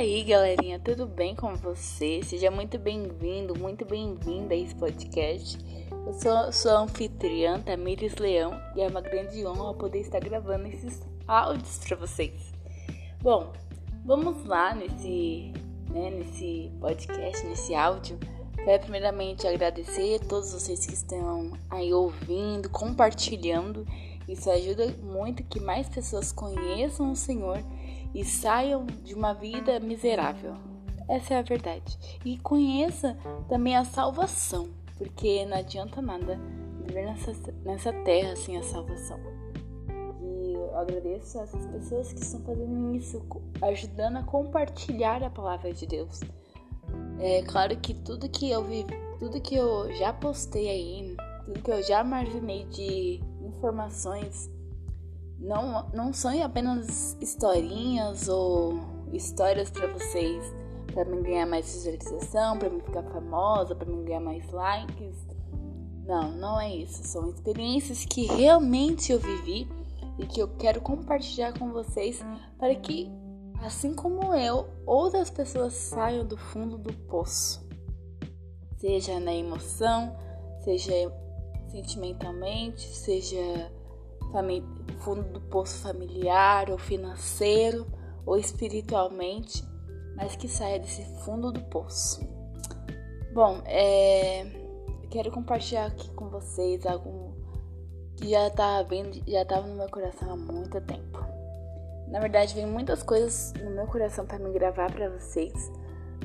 aí, galerinha, tudo bem com você? Seja muito bem-vindo, muito bem-vinda a esse podcast. Eu sou sua anfitriã, Tamires Leão, e é uma grande honra poder estar gravando esses áudios para vocês. Bom, vamos lá nesse, né, nesse podcast, nesse áudio. Quero primeiramente agradecer a todos vocês que estão aí ouvindo, compartilhando. Isso ajuda muito que mais pessoas conheçam o Senhor e saiam de uma vida miserável. Essa é a verdade. E conheça também a salvação, porque não adianta nada viver nessa, nessa terra sem a salvação. E eu agradeço a essas pessoas que estão fazendo isso, ajudando a compartilhar a palavra de Deus. É claro que tudo que eu vi, tudo que eu já postei aí, tudo que eu já marginei de informações não, não são apenas historinhas ou histórias para vocês, para mim ganhar mais visualização, para mim ficar famosa, para mim ganhar mais likes. Não, não é isso. São experiências que realmente eu vivi e que eu quero compartilhar com vocês para que, assim como eu, outras pessoas saiam do fundo do poço. Seja na emoção, seja sentimentalmente, seja fundo do poço familiar ou financeiro ou espiritualmente, mas que saia desse fundo do poço. Bom, é, quero compartilhar aqui com vocês algo que já estava tá já estava no meu coração há muito tempo. Na verdade, vem muitas coisas no meu coração para me gravar para vocês,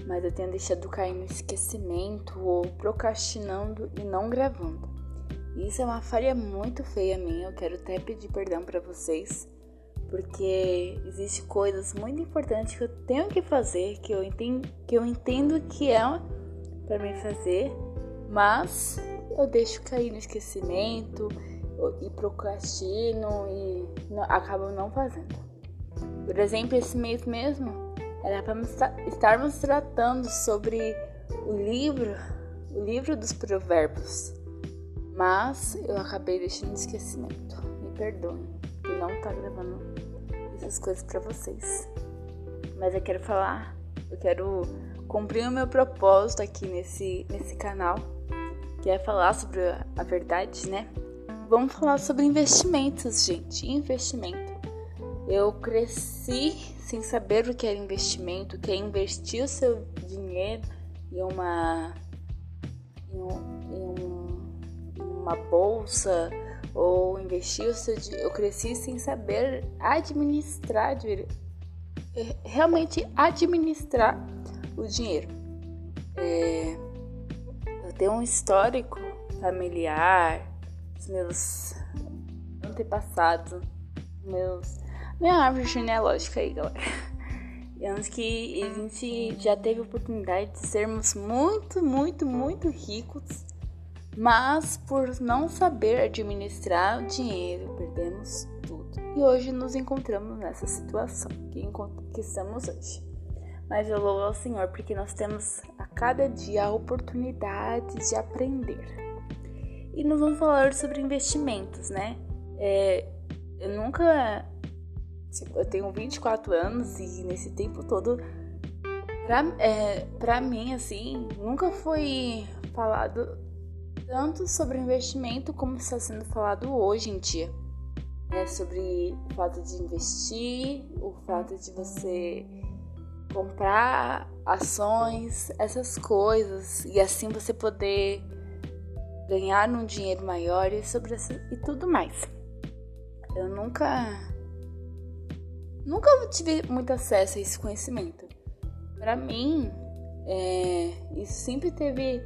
mas eu tenho deixado cair no esquecimento ou procrastinando e não gravando. Isso é uma falha muito feia minha. Eu quero até pedir perdão para vocês, porque existe coisas muito importantes que eu tenho que fazer, que eu entendo que eu entendo que é para mim fazer, mas eu deixo cair no esquecimento e procrastino e não, acabo não fazendo. Por exemplo, esse mês mesmo era para estarmos tratando sobre o livro, o livro dos provérbios. Mas eu acabei deixando de esquecimento. Me perdoem por não estar gravando essas coisas para vocês. Mas eu quero falar, eu quero cumprir o meu propósito aqui nesse, nesse canal, que é falar sobre a verdade, né? Vamos falar sobre investimentos, gente. Investimento. Eu cresci sem saber o que era investimento, que é investir o seu dinheiro em uma em um, em um uma bolsa ou investir o seu Eu cresci sem saber administrar, realmente administrar o dinheiro. É, eu tenho um histórico familiar, os meus antepassados, meus, minha árvore genealógica aí, galera. Anos que a gente já teve oportunidade de sermos muito, muito, muito ricos mas por não saber administrar o dinheiro, perdemos tudo. E hoje nos encontramos nessa situação que, que estamos hoje. Mas eu louvo ao Senhor porque nós temos a cada dia a oportunidade de aprender. E nós vamos falar sobre investimentos, né? É, eu nunca. Tipo, eu tenho 24 anos e nesse tempo todo, pra, é, pra mim, assim, nunca foi falado tanto sobre investimento como está sendo falado hoje em dia. É sobre o fato de investir, o fato de você comprar ações, essas coisas, e assim você poder ganhar um dinheiro maior e, sobre essa, e tudo mais. Eu nunca nunca tive muito acesso a esse conhecimento. Para mim, é, isso sempre teve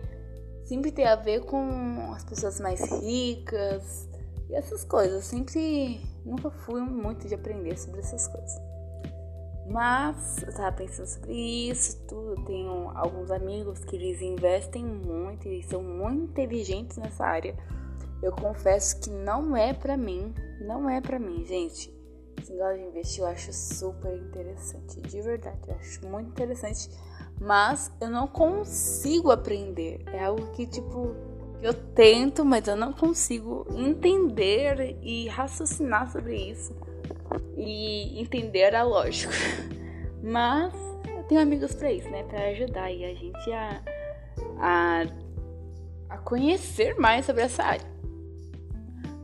sempre tem a ver com as pessoas mais ricas e essas coisas. sempre nunca fui muito de aprender sobre essas coisas. Mas eu tava pensando sobre isso, tudo. Tenho alguns amigos que eles investem muito e são muito inteligentes nessa área. Eu confesso que não é para mim, não é para mim, gente. Esse negócio de investir eu acho super interessante, de verdade, eu acho muito interessante mas eu não consigo aprender. É algo que, tipo, eu tento, mas eu não consigo entender e raciocinar sobre isso e entender a lógica. Mas eu tenho amigos para isso, né? Para ajudar a gente a, a, a conhecer mais sobre essa área.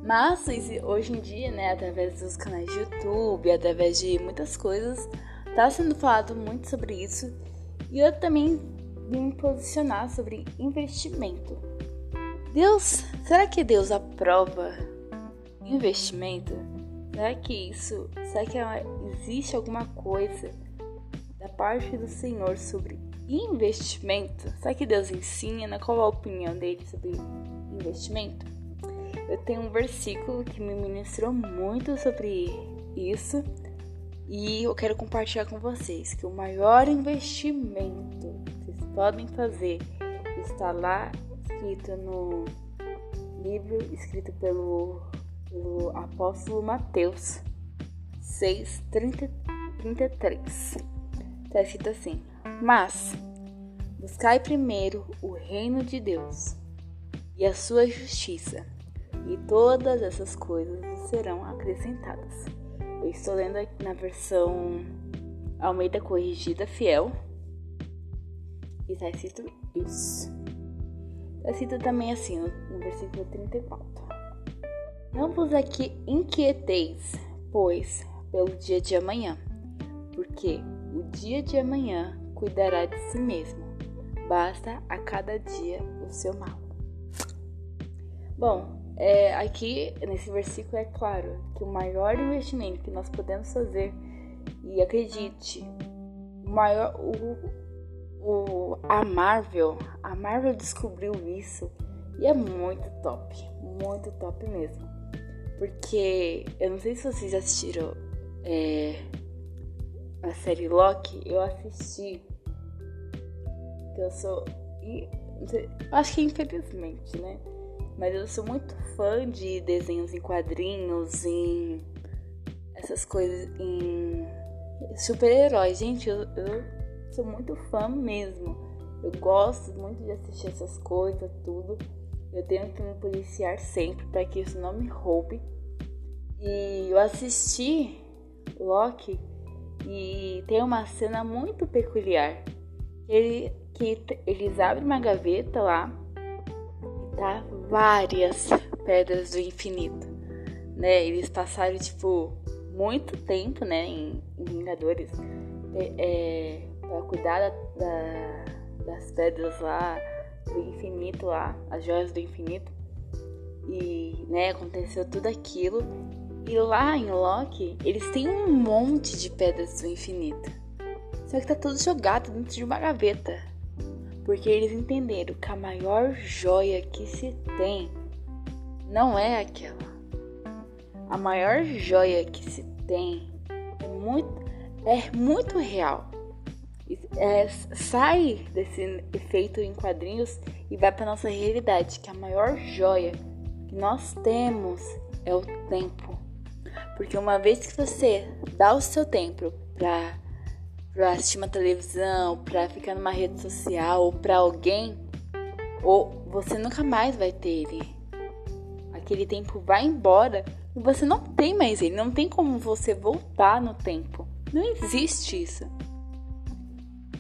Mas hoje em dia, né, através dos canais de YouTube, através de muitas coisas, tá sendo falado muito sobre isso. E eu também vim me posicionar sobre investimento. Deus, será que Deus aprova investimento? Será que isso, será que existe alguma coisa da parte do Senhor sobre investimento? Será que Deus ensina? Qual a opinião dele sobre investimento? Eu tenho um versículo que me ministrou muito sobre isso e eu quero compartilhar com vocês que o maior investimento que vocês podem fazer está lá escrito no livro escrito pelo, pelo apóstolo Mateus 6, 30, 33. Está escrito assim: Mas buscai primeiro o reino de Deus e a sua justiça, e todas essas coisas serão acrescentadas. Eu estou lendo na versão Almeida Corrigida Fiel. E está escrito isso. Está escrito também assim no, no versículo 34. Não vos aqui inquieteis, pois, pelo dia de amanhã, porque o dia de amanhã cuidará de si mesmo. Basta a cada dia o seu mal. Bom, é, aqui nesse versículo é claro que o maior investimento que nós podemos fazer, e acredite, o maior, o, o, a Marvel, a Marvel descobriu isso e é muito top, muito top mesmo. Porque eu não sei se vocês assistiram é, a série Loki, eu assisti. Eu sou. Acho que infelizmente, né? Mas eu sou muito fã de desenhos em quadrinhos, em essas coisas, em super-heróis. Gente, eu, eu sou muito fã mesmo. Eu gosto muito de assistir essas coisas, tudo. Eu tenho que me policiar sempre para que isso não me roube. E eu assisti Loki e tem uma cena muito peculiar. Ele, que eles abrem uma gaveta lá tá várias pedras do infinito, né? Eles passaram tipo muito tempo, né, em, Vingadores, é, é, para cuidar da, da, das pedras lá do infinito lá, as joias do infinito. E, né, aconteceu tudo aquilo. E lá em Loki, eles têm um monte de pedras do infinito. Só que tá tudo jogado dentro de uma gaveta porque eles entenderam que a maior joia que se tem não é aquela. A maior joia que se tem é muito, é muito real. É, sai desse efeito em quadrinhos e vai para nossa realidade, que a maior joia que nós temos é o tempo. Porque uma vez que você dá o seu tempo para para assistir uma televisão, para ficar numa rede social ou para alguém, ou você nunca mais vai ter ele. Aquele tempo vai embora e você não tem mais ele, não tem como você voltar no tempo. Não existe isso.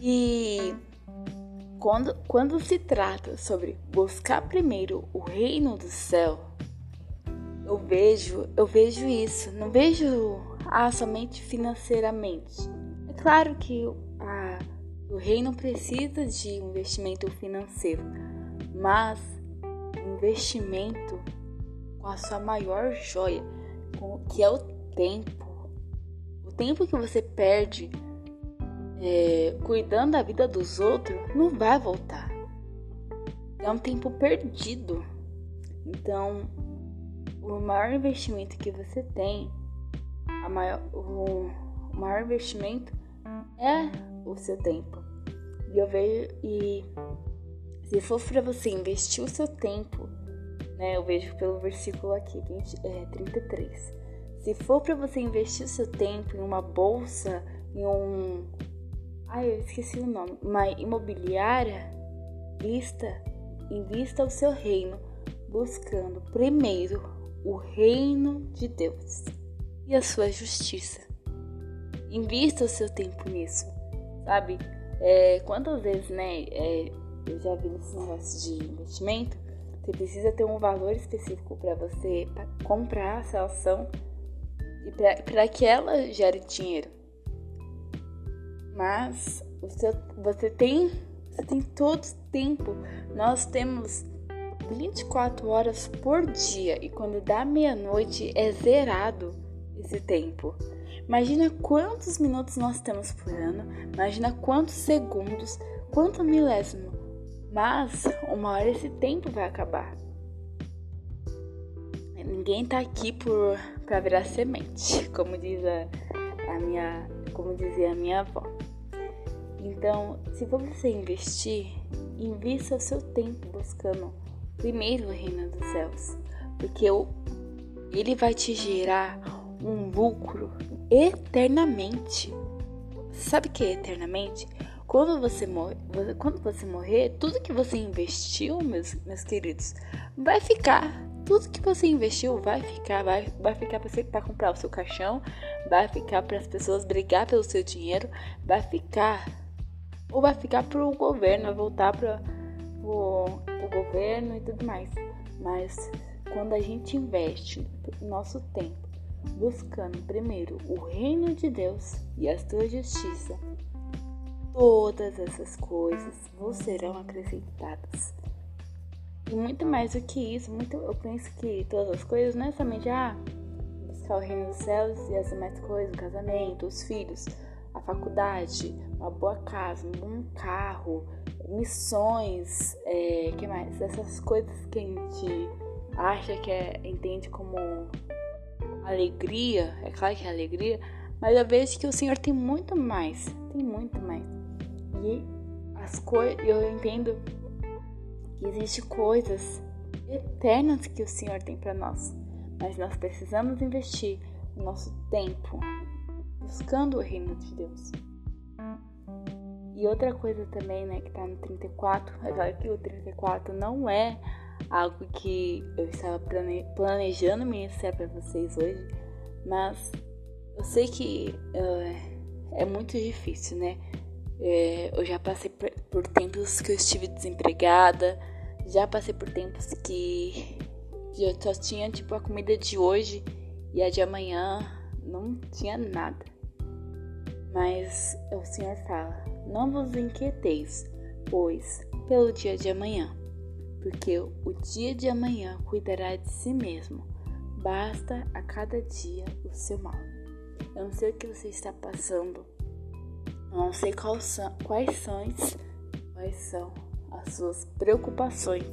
E quando, quando se trata sobre buscar primeiro o reino do céu, eu vejo, eu vejo isso, não vejo ah, somente financeiramente claro que a, o reino precisa de investimento financeiro, mas investimento com a sua maior joia, que é o tempo. O tempo que você perde é, cuidando da vida dos outros não vai voltar. É um tempo perdido. Então, o maior investimento que você tem, maior, o maior investimento é o seu tempo. E eu vejo e se for para você investir o seu tempo, né? Eu vejo pelo versículo aqui, 20, é, 33. Se for para você investir o seu tempo em uma bolsa, em um Ai, eu esqueci o nome. Uma imobiliária, lista, invista o seu reino, buscando primeiro o reino de Deus e a sua justiça. Invista o seu tempo nisso, sabe? É, quantas vezes, né, é, eu já vi nesse negócio de investimento, você precisa ter um valor específico para você pra comprar essa ação e para que ela gere dinheiro. Mas você, você tem você tem todo o tempo. Nós temos 24 horas por dia e quando dá meia-noite é zerado esse tempo. Imagina quantos minutos nós temos por ano, imagina quantos segundos, quanto milésimo. Mas uma hora esse tempo vai acabar. Ninguém tá aqui por para virar semente, como diz a, a minha, como dizia a minha avó. Então, se você investir, invista o seu tempo buscando primeiro o reino dos céus, porque ele vai te gerar um lucro eternamente. Sabe o que é eternamente? Quando você, morrer, quando você morrer, tudo que você investiu, meus, meus queridos, vai ficar. Tudo que você investiu vai ficar, vai, vai ficar para comprar o seu caixão, vai ficar para as pessoas brigar pelo seu dinheiro, vai ficar ou vai ficar para o governo, vai voltar para o governo e tudo mais. Mas quando a gente investe nosso tempo buscando primeiro o reino de Deus e a sua justiça, todas essas coisas vos serão acrescentadas. E muito mais do que isso, muito, eu penso que todas as coisas não é somente ah, buscar o reino dos céus e as demais coisas, o casamento, os filhos, a faculdade, uma boa casa, um bom carro, missões, é, que mais? Essas coisas que a gente acha que é, entende como alegria, é claro que é alegria, mas eu vejo que o Senhor tem muito mais, tem muito mais. E as coisas, eu entendo que existem coisas eternas que o Senhor tem para nós, mas nós precisamos investir o nosso tempo buscando o reino de Deus. E outra coisa também, né, que tá no 34, é claro que o 34 não é algo que eu estava planejando ministrar para vocês hoje, mas eu sei que uh, é muito difícil, né? É, eu já passei por, tempos que eu estive desempregada, já passei por tempos que eu só tinha tipo a comida de hoje e a de amanhã não tinha nada. Mas o Senhor fala: Não vos inquieteis, pois, pelo dia de amanhã porque o dia de amanhã cuidará de si mesmo. Basta a cada dia o seu mal. Eu não sei o que você está passando, eu não sei quais são, quais são, as suas preocupações,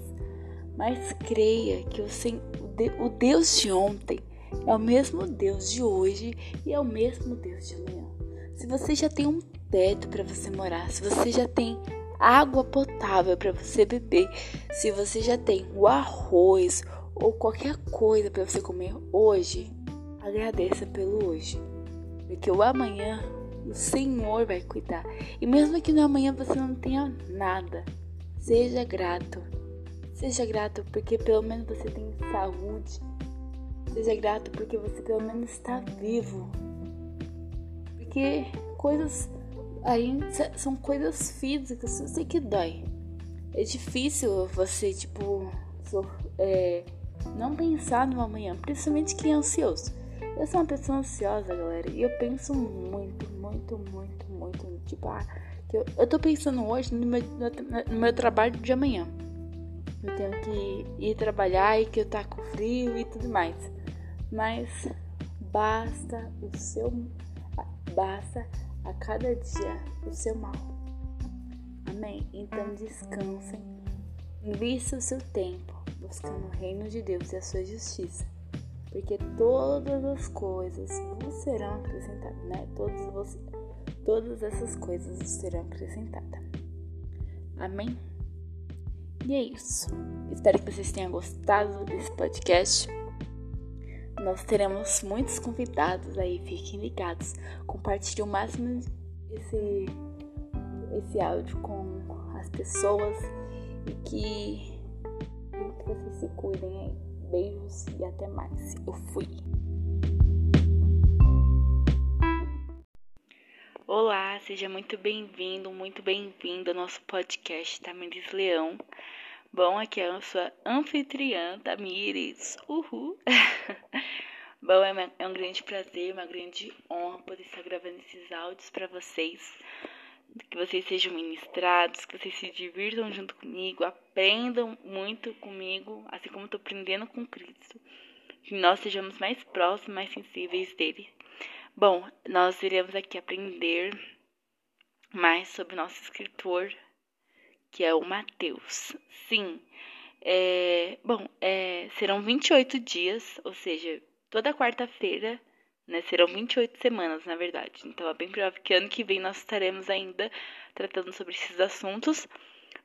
mas creia que o Deus de ontem é o mesmo Deus de hoje e é o mesmo Deus de amanhã. Se você já tem um teto para você morar, se você já tem água potável para você beber, se você já tem o arroz ou qualquer coisa para você comer hoje, agradeça pelo hoje, porque o amanhã o Senhor vai cuidar. E mesmo que no amanhã você não tenha nada, seja grato. Seja grato porque pelo menos você tem saúde. Seja grato porque você pelo menos está vivo. Porque coisas Aí são coisas físicas, eu sei que dói. É difícil você, tipo, é, não pensar no amanhã, principalmente quem é ansioso. Eu sou uma pessoa ansiosa, galera, e eu penso muito, muito, muito, muito. Tipo, ah, eu, eu tô pensando hoje no meu, no meu trabalho de amanhã. Eu tenho que ir trabalhar e que eu tá com frio e tudo mais. Mas basta o seu. Basta a cada dia o seu mal. Amém? Então descansem, invista o seu tempo buscando o reino de Deus e a sua justiça, porque todas as coisas vos serão acrescentadas, né? Todos vos, todas essas coisas vos serão acrescentadas. Amém? E é isso. Espero que vocês tenham gostado desse podcast. Nós teremos muitos convidados aí, fiquem ligados. Compartilhe o máximo esse, esse áudio com as pessoas e que, que vocês se cuidem aí. Beijos e até mais. Eu fui. Olá, seja muito bem-vindo, muito bem-vindo ao nosso podcast Tamires Leão. Bom, aqui é a sua anfitriã, Tamires. Uhul! Bom, é, é um grande prazer, uma grande honra poder estar gravando esses áudios para vocês. Que vocês sejam ministrados, que vocês se divirtam junto comigo, aprendam muito comigo, assim como estou aprendendo com Cristo. Que nós sejamos mais próximos, mais sensíveis dele. Bom, nós iremos aqui aprender mais sobre nosso escritor, que é o Mateus. Sim, é, bom, é, serão 28 dias, ou seja, toda quarta-feira, né, serão 28 semanas, na verdade. Então é bem provável que ano que vem nós estaremos ainda tratando sobre esses assuntos,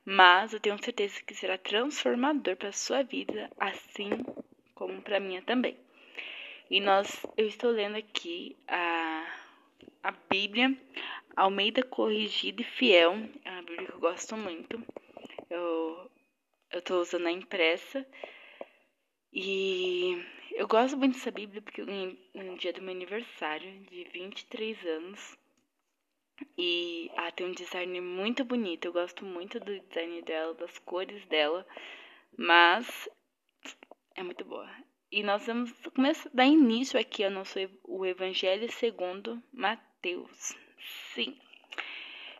mas eu tenho certeza que será transformador para a sua vida, assim como para a minha também. E nós, eu estou lendo aqui a, a Bíblia Almeida Corrigida e Fiel. É uma Bíblia que eu gosto muito. Eu eu usando a impressa. E eu gosto muito dessa Bíblia porque no dia do meu aniversário, de 23 anos, e ah, tem um design muito bonito. Eu gosto muito do design dela, das cores dela, mas é muito boa. E nós vamos começar a dar início aqui ao nosso o Evangelho segundo Mateus. Sim.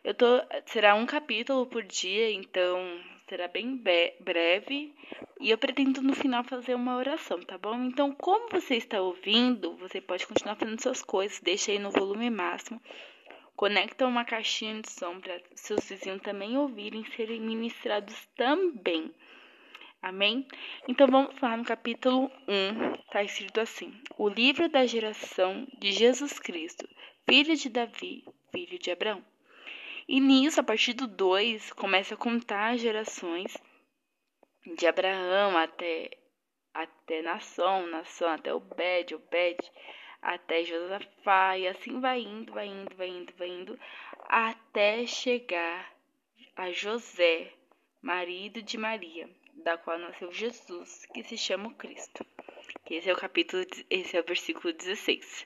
Eu tô será um capítulo por dia, então será bem breve e eu pretendo no final fazer uma oração, tá bom? Então, como você está ouvindo, você pode continuar fazendo suas coisas, deixa aí no volume máximo. Conecta uma caixinha de som para seus vizinhos também ouvirem serem ministrados também. Amém? Então vamos lá no capítulo 1, está escrito assim: O livro da geração de Jesus Cristo, filho de Davi, filho de Abraão. E nisso, a partir do 2, começa a contar as gerações de Abraão até, até Nação, Nação até Obed, Obed até Josafá, e assim vai indo, vai indo, vai indo, vai indo, até chegar a José, marido de Maria da qual nasceu Jesus, que se chama Cristo. Esse é o capítulo, esse é o versículo 16.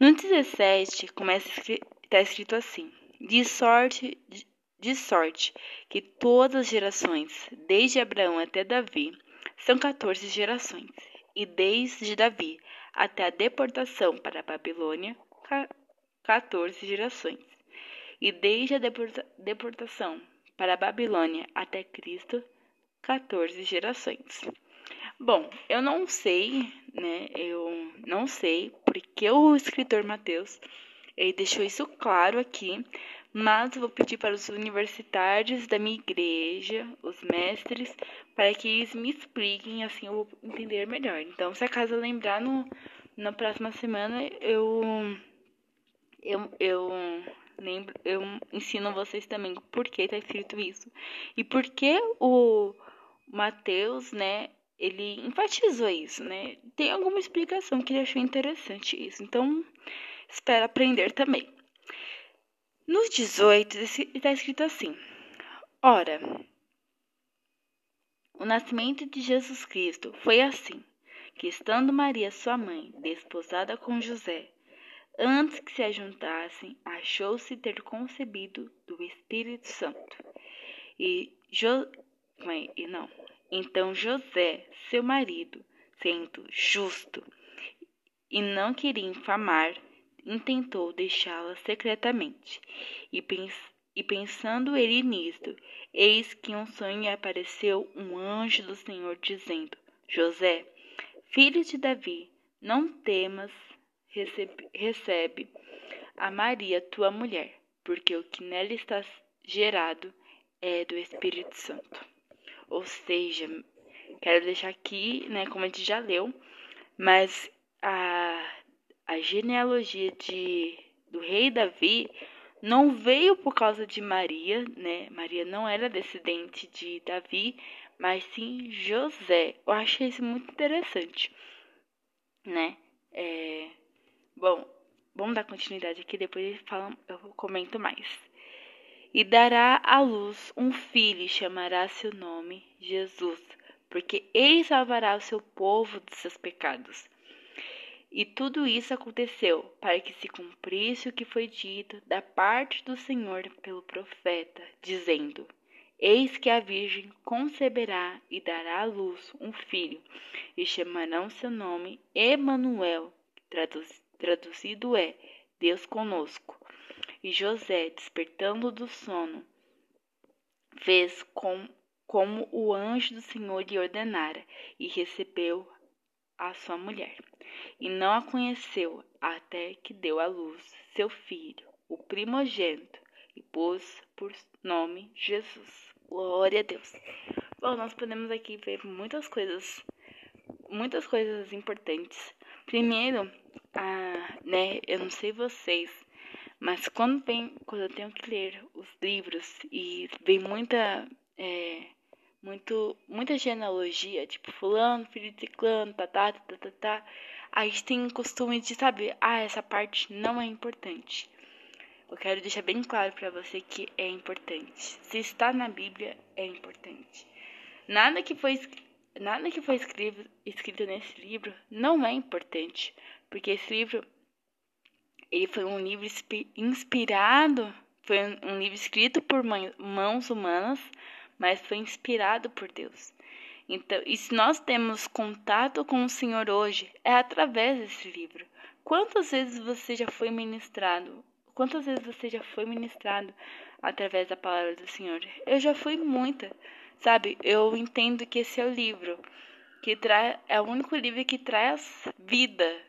No 17, começa está escrito assim: De sorte, de sorte que todas as gerações, desde Abraão até Davi, são 14 gerações, e desde Davi até a deportação para a Babilônia, 14 gerações. E desde a deportação para a Babilônia até Cristo, 14 gerações. Bom, eu não sei, né? Eu não sei porque o escritor Mateus ele deixou isso claro aqui, mas vou pedir para os universitários da minha igreja, os mestres, para que eles me expliquem, assim eu vou entender melhor. Então, se acaso lembrar no, na próxima semana, eu eu, eu lembro, eu ensino vocês também por que está escrito isso e por que o Mateus, né, ele enfatizou isso, né? Tem alguma explicação que ele achou interessante isso. Então, espero aprender também. Nos 18 está escrito assim: Ora, o nascimento de Jesus Cristo foi assim, que estando Maria, sua mãe, desposada com José, antes que se ajuntassem, achou-se ter concebido do Espírito Santo. E jo e não. Então José, seu marido, sendo justo e não queria infamar, intentou deixá-la secretamente. E, pens e pensando ele nisto, eis que um sonho apareceu um anjo do Senhor dizendo: José, filho de Davi, não temas, recebe, recebe a Maria, tua mulher, porque o que nela está gerado é do Espírito Santo. Ou seja, quero deixar aqui, né, como a gente já leu, mas a, a genealogia de, do rei Davi não veio por causa de Maria, né? Maria não era descendente de Davi, mas sim José. Eu achei isso muito interessante, né? É, bom, vamos dar continuidade aqui, depois eu comento mais e dará à luz um filho e chamará seu nome Jesus, porque ele salvará o seu povo de seus pecados. E tudo isso aconteceu para que se cumprisse o que foi dito da parte do Senhor pelo profeta, dizendo: Eis que a Virgem conceberá e dará à luz um filho, e chamarão seu nome Emanuel, traduz, traduzido é Deus conosco. E José, despertando do sono, fez com, como o anjo do Senhor lhe ordenara, e recebeu a sua mulher. E não a conheceu até que deu à luz seu filho, o primogênito, e pôs por nome Jesus. Glória a Deus. Bom, nós podemos aqui ver muitas coisas, muitas coisas importantes. Primeiro, ah, né, eu não sei vocês, mas quando vem, quando eu tenho que ler os livros e vem muita, é, muito, muita genealogia, tipo fulano, filho de tá, tá, tá, tá, tá, a gente tem o costume de saber, ah, essa parte não é importante. Eu quero deixar bem claro para você que é importante. Se está na Bíblia, é importante. Nada que foi, nada que foi escrito, escrito nesse livro não é importante, porque esse livro ele foi um livro inspirado, foi um livro escrito por mãos humanas, mas foi inspirado por Deus. Então, e se nós temos contato com o Senhor hoje, é através desse livro. Quantas vezes você já foi ministrado? Quantas vezes você já foi ministrado através da palavra do Senhor? Eu já fui muita, sabe? Eu entendo que esse é o livro que traz, é o único livro que traz vida.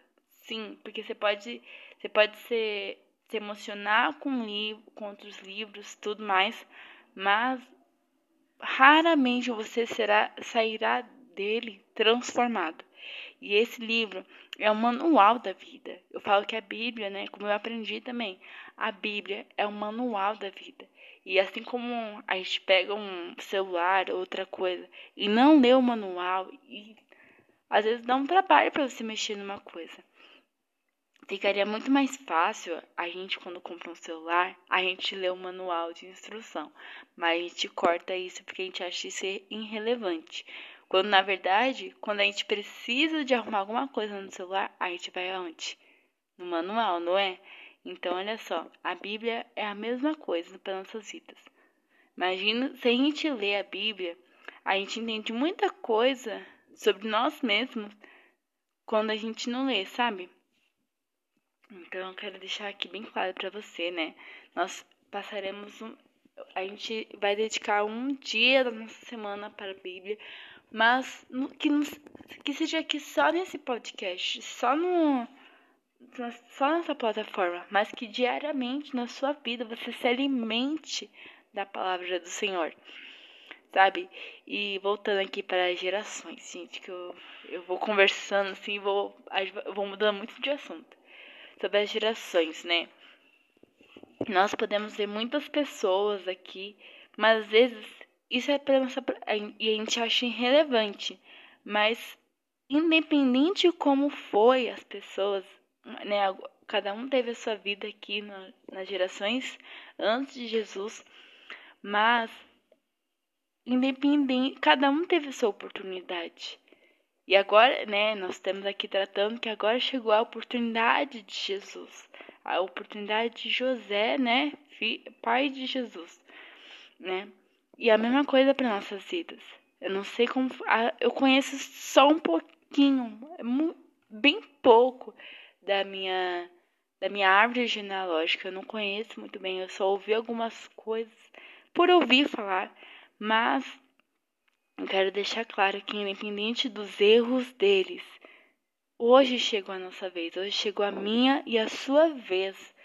Sim, porque você pode você pode se, se emocionar com, livro, com outros livros, tudo mais, mas raramente você será sairá dele transformado. E esse livro é o manual da vida. Eu falo que a Bíblia, né, como eu aprendi também, a Bíblia é o manual da vida. E assim como a gente pega um celular, outra coisa, e não lê o manual, e às vezes dá um trabalho para você mexer numa coisa. Ficaria muito mais fácil a gente, quando compra um celular, a gente ler o manual de instrução. Mas a gente corta isso porque a gente acha isso irrelevante. Quando na verdade, quando a gente precisa de arrumar alguma coisa no celular, a gente vai aonde? No manual, não é? Então, olha só, a Bíblia é a mesma coisa para nossas vidas. Imagina se a gente lê a Bíblia, a gente entende muita coisa sobre nós mesmos quando a gente não lê, sabe? Então, eu quero deixar aqui bem claro para você, né? Nós passaremos um. A gente vai dedicar um dia da nossa semana para a Bíblia, mas que, que seja aqui só nesse podcast, só no. Só nessa plataforma, mas que diariamente na sua vida você se alimente da palavra do Senhor, sabe? E voltando aqui para as gerações, gente, que eu, eu vou conversando assim, vou, vou mudando muito de assunto sobre as gerações, né? Nós podemos ver muitas pessoas aqui, mas às vezes isso é para nossa e a gente acha irrelevante, mas independente de como foi as pessoas, né? Cada um teve a sua vida aqui na, nas gerações antes de Jesus, mas independente, cada um teve a sua oportunidade. E agora, né, nós estamos aqui tratando que agora chegou a oportunidade de Jesus, a oportunidade de José, né, pai de Jesus, né? E a mesma coisa para nossas vidas. Eu não sei como, eu conheço só um pouquinho, bem pouco da minha da minha árvore genealógica. Eu não conheço muito bem, eu só ouvi algumas coisas por ouvir falar, mas eu quero deixar claro que, independente dos erros deles, hoje chegou a nossa vez, hoje chegou a minha e a sua vez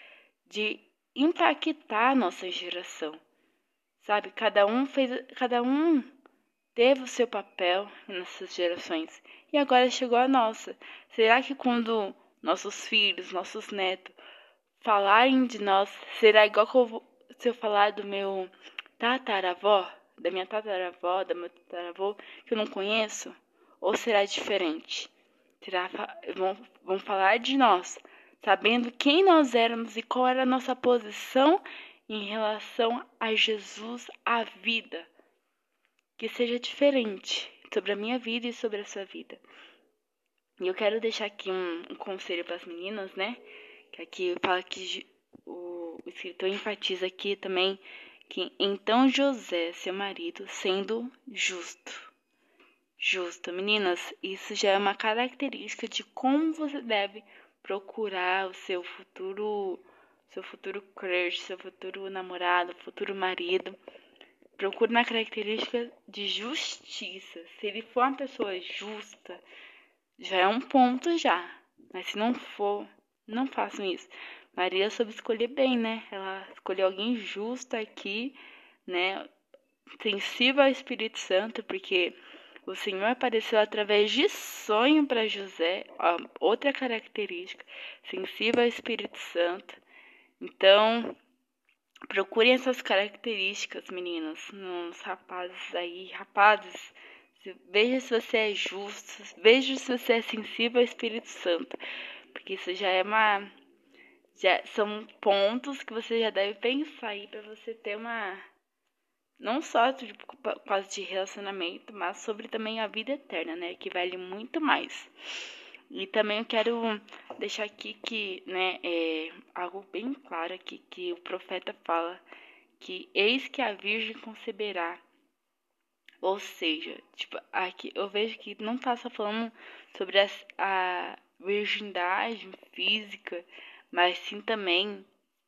de impactar a nossa geração. Sabe, cada um fez, cada um teve o seu papel nessas gerações e agora chegou a nossa. Será que quando nossos filhos, nossos netos falarem de nós, será igual se eu falar do meu tataravó? Da minha tataravó, da meu tataravô, que eu não conheço? Ou será diferente? Será, vão, vão falar de nós, sabendo quem nós éramos e qual era a nossa posição em relação a Jesus, a vida. Que seja diferente sobre a minha vida e sobre a sua vida. E eu quero deixar aqui um, um conselho para as meninas, né? Que aqui fala que o, o escritor enfatiza aqui também que então José, seu marido, sendo justo. Justo, meninas, isso já é uma característica de como você deve procurar o seu futuro, seu futuro crush, seu futuro namorado, futuro marido. Procure na característica de justiça. Se ele for uma pessoa justa, já é um ponto já. Mas se não for, não façam isso. Maria soube escolher bem, né? Ela escolheu alguém justo aqui, né? Sensível ao Espírito Santo, porque o Senhor apareceu através de sonho para José, outra característica, sensível ao Espírito Santo. Então, procurem essas características, meninas, nos rapazes aí, rapazes. Veja se você é justo, veja se você é sensível ao Espírito Santo, porque isso já é uma já são pontos que você já deve pensar aí para você ter uma não só tipo, causa de relacionamento, mas sobre também a vida eterna, né, que vale muito mais. E também eu quero deixar aqui que, né, é algo bem claro aqui que o profeta fala que eis que a virgem conceberá. Ou seja, tipo, aqui eu vejo que não tá só falando sobre a, a virgindade física, mas sim também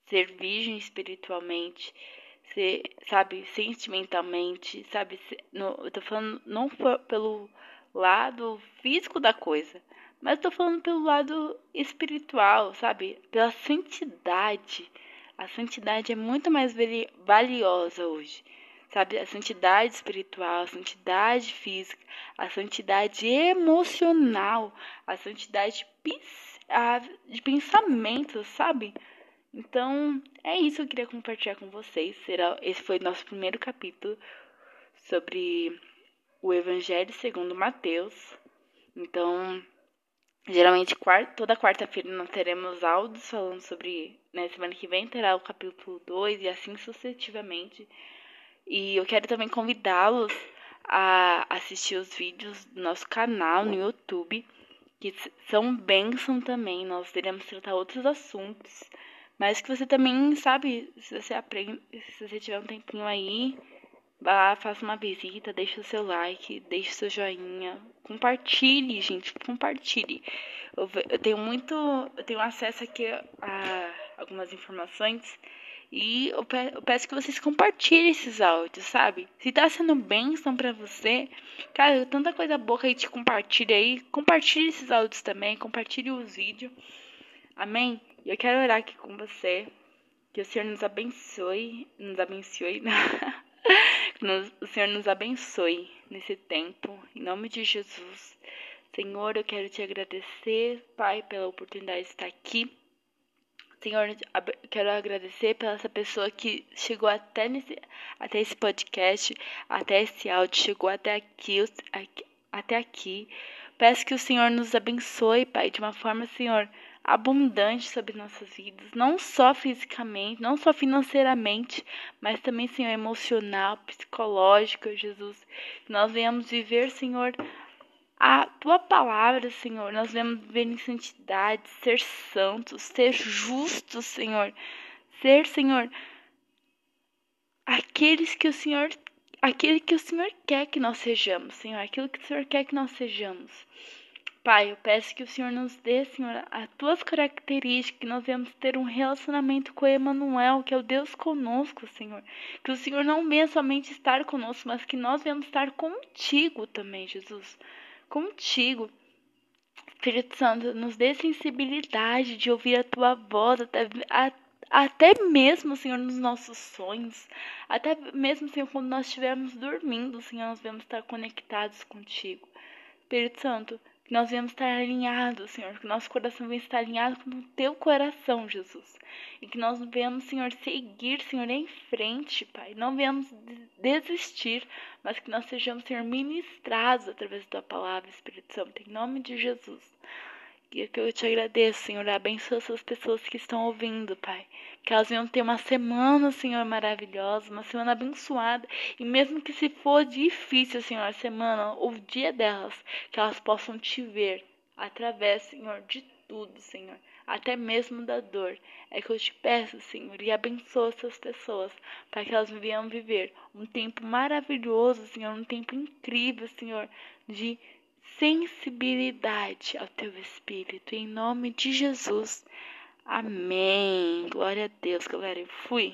ser virgem espiritualmente, ser, sabe, sentimentalmente, sabe, no, eu tô falando não pelo lado físico da coisa, mas eu tô falando pelo lado espiritual, sabe, pela santidade. A santidade é muito mais valiosa hoje, sabe, a santidade espiritual, a santidade física, a santidade emocional, a santidade de pensamento, sabe? Então, é isso que eu queria compartilhar com vocês. Será, esse foi nosso primeiro capítulo sobre o Evangelho segundo Mateus. Então, geralmente toda quarta-feira nós teremos áudios falando sobre, né, semana que vem terá o capítulo 2 e assim sucessivamente. E eu quero também convidá-los a assistir os vídeos do nosso canal no YouTube que são bênção também. Nós iremos tratar outros assuntos, mas que você também sabe, se você aprende, se você tiver um tempinho aí, vá lá, faça uma visita, deixe o seu like, deixe o seu joinha, compartilhe, gente, compartilhe. Eu tenho muito, eu tenho acesso aqui a algumas informações e eu, peço que vocês compartilhem esses áudios, sabe? Se tá sendo bênção pra você, cara, tanta coisa boa que a gente compartilha aí. Compartilhe esses áudios também, compartilhe os vídeos. Amém? E eu quero orar aqui com você. Que o Senhor nos abençoe. Nos abençoe. o Senhor nos abençoe nesse tempo. Em nome de Jesus. Senhor, eu quero te agradecer, Pai, pela oportunidade de estar aqui Senhor, quero agradecer pela essa pessoa que chegou até, nesse, até esse podcast, até esse áudio, chegou até aqui, até aqui. Peço que o Senhor nos abençoe, Pai, de uma forma, Senhor, abundante sobre nossas vidas, não só fisicamente, não só financeiramente, mas também, Senhor, emocional, psicológico, Jesus. Que nós venhamos viver, Senhor, a tua palavra, Senhor, nós vemos viver em santidade, ser santos, ser justos, Senhor. Ser, Senhor, aqueles que o Senhor, aquele que o Senhor quer que nós sejamos, Senhor, aquilo que o Senhor quer que nós sejamos. Pai, eu peço que o Senhor nos dê, Senhor, as tuas características, que nós venhamos ter um relacionamento com Emmanuel, que é o Deus conosco, Senhor. Que o Senhor não venha somente estar conosco, mas que nós venhamos estar contigo também, Jesus contigo. Espírito Santo, nos dê sensibilidade de ouvir a tua voz, até, a, até mesmo, Senhor, nos nossos sonhos, até mesmo, Senhor, quando nós estivermos dormindo, Senhor, nós vamos estar conectados contigo. Espírito Santo, que nós venhamos estar alinhados, Senhor, que nosso coração venha estar alinhado com o teu coração, Jesus. E que nós venhamos, Senhor, seguir, Senhor, em frente, Pai. Não venhamos desistir, mas que nós sejamos, Senhor, ministrados através da tua palavra, Espírito Santo, em nome de Jesus. E que eu te agradeço, Senhor. Abençoa essas pessoas que estão ouvindo, Pai. Que elas venham ter uma semana, Senhor, maravilhosa, uma semana abençoada. E mesmo que se for difícil, Senhor, a semana ou o dia delas, que elas possam te ver através, Senhor, de tudo, Senhor. Até mesmo da dor. É que eu te peço, Senhor, e abençoa essas pessoas, para que elas venham viver um tempo maravilhoso, Senhor, um tempo incrível, Senhor, de sensibilidade ao teu espírito. Em nome de Jesus. Amém. Glória a Deus, galera. Eu fui.